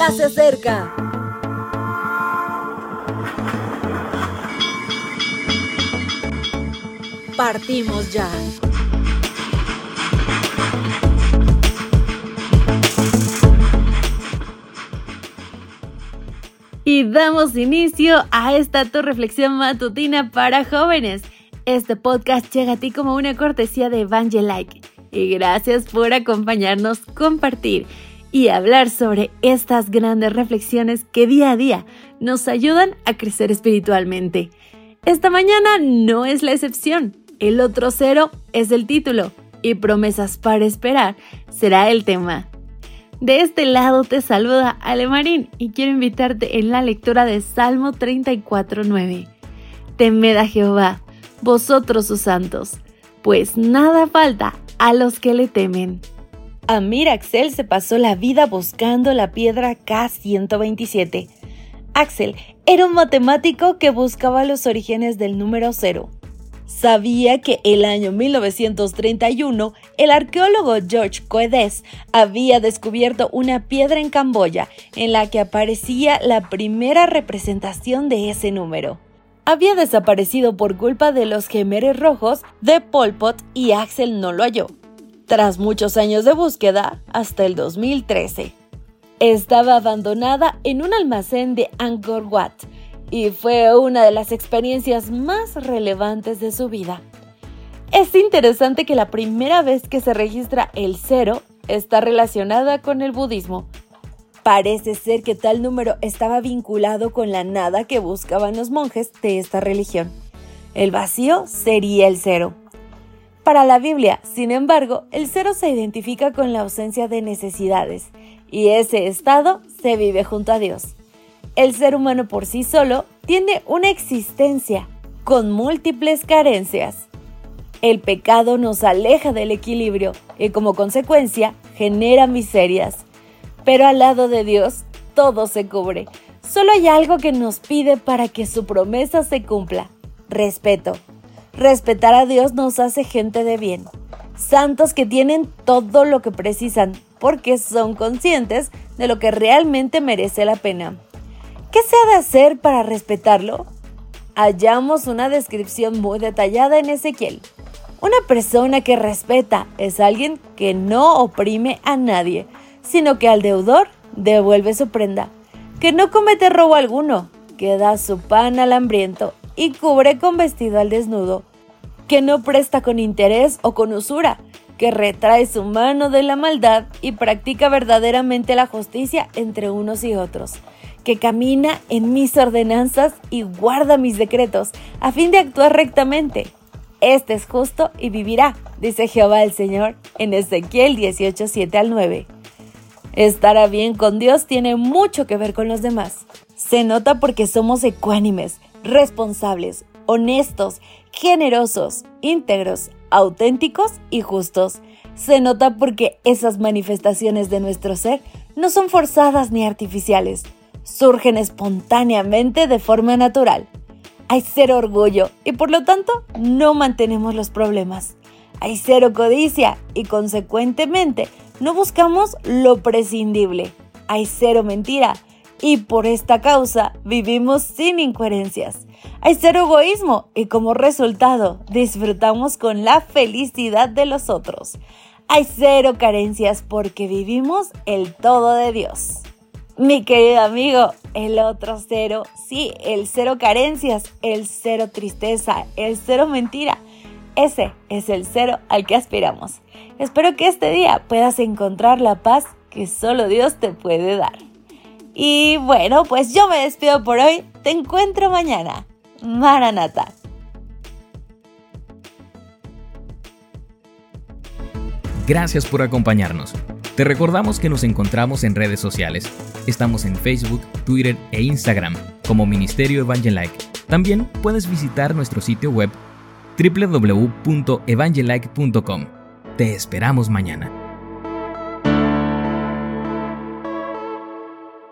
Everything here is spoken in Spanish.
ya se acerca. Partimos ya. Y damos inicio a esta tu reflexión matutina para jóvenes. Este podcast llega a ti como una cortesía de Evangelike. Y gracias por acompañarnos, compartir y hablar sobre estas grandes reflexiones que día a día nos ayudan a crecer espiritualmente. Esta mañana no es la excepción. El otro cero es el título y promesas para esperar será el tema. De este lado te saluda Alemarín y quiero invitarte en la lectura de Salmo 34.9. Temed a Jehová, vosotros sus santos, pues nada falta a los que le temen. Amir Axel se pasó la vida buscando la piedra K127. Axel era un matemático que buscaba los orígenes del número cero sabía que el año 1931 el arqueólogo George Coedes había descubierto una piedra en Camboya en la que aparecía la primera representación de ese número. Había desaparecido por culpa de los gemeres rojos de Pol Pot y Axel no lo halló. Tras muchos años de búsqueda, hasta el 2013. Estaba abandonada en un almacén de Angkor Wat, y fue una de las experiencias más relevantes de su vida. Es interesante que la primera vez que se registra el cero está relacionada con el budismo. Parece ser que tal número estaba vinculado con la nada que buscaban los monjes de esta religión. El vacío sería el cero. Para la Biblia, sin embargo, el cero se identifica con la ausencia de necesidades, y ese estado se vive junto a Dios el ser humano por sí solo tiene una existencia con múltiples carencias. El pecado nos aleja del equilibrio y como consecuencia genera miserias. Pero al lado de Dios todo se cubre. Solo hay algo que nos pide para que su promesa se cumpla. Respeto. Respetar a Dios nos hace gente de bien. Santos que tienen todo lo que precisan porque son conscientes de lo que realmente merece la pena. ¿Qué se ha de hacer para respetarlo? Hallamos una descripción muy detallada en Ezequiel. Una persona que respeta es alguien que no oprime a nadie, sino que al deudor devuelve su prenda, que no comete robo alguno, que da su pan al hambriento y cubre con vestido al desnudo, que no presta con interés o con usura, que retrae su mano de la maldad y practica verdaderamente la justicia entre unos y otros que camina en mis ordenanzas y guarda mis decretos, a fin de actuar rectamente. Este es justo y vivirá, dice Jehová el Señor en Ezequiel 18, 7 al 9. Estará bien con Dios tiene mucho que ver con los demás. Se nota porque somos ecuánimes, responsables, honestos, generosos, íntegros, auténticos y justos. Se nota porque esas manifestaciones de nuestro ser no son forzadas ni artificiales surgen espontáneamente de forma natural. Hay cero orgullo y por lo tanto no mantenemos los problemas. Hay cero codicia y consecuentemente no buscamos lo prescindible. Hay cero mentira y por esta causa vivimos sin incoherencias. Hay cero egoísmo y como resultado disfrutamos con la felicidad de los otros. Hay cero carencias porque vivimos el todo de Dios. Mi querido amigo, el otro cero, sí, el cero carencias, el cero tristeza, el cero mentira. Ese es el cero al que aspiramos. Espero que este día puedas encontrar la paz que solo Dios te puede dar. Y bueno, pues yo me despido por hoy. Te encuentro mañana. Maranata. Gracias por acompañarnos. Te recordamos que nos encontramos en redes sociales. Estamos en Facebook, Twitter e Instagram como Ministerio Evangelike. También puedes visitar nuestro sitio web www.evangelike.com. Te esperamos mañana.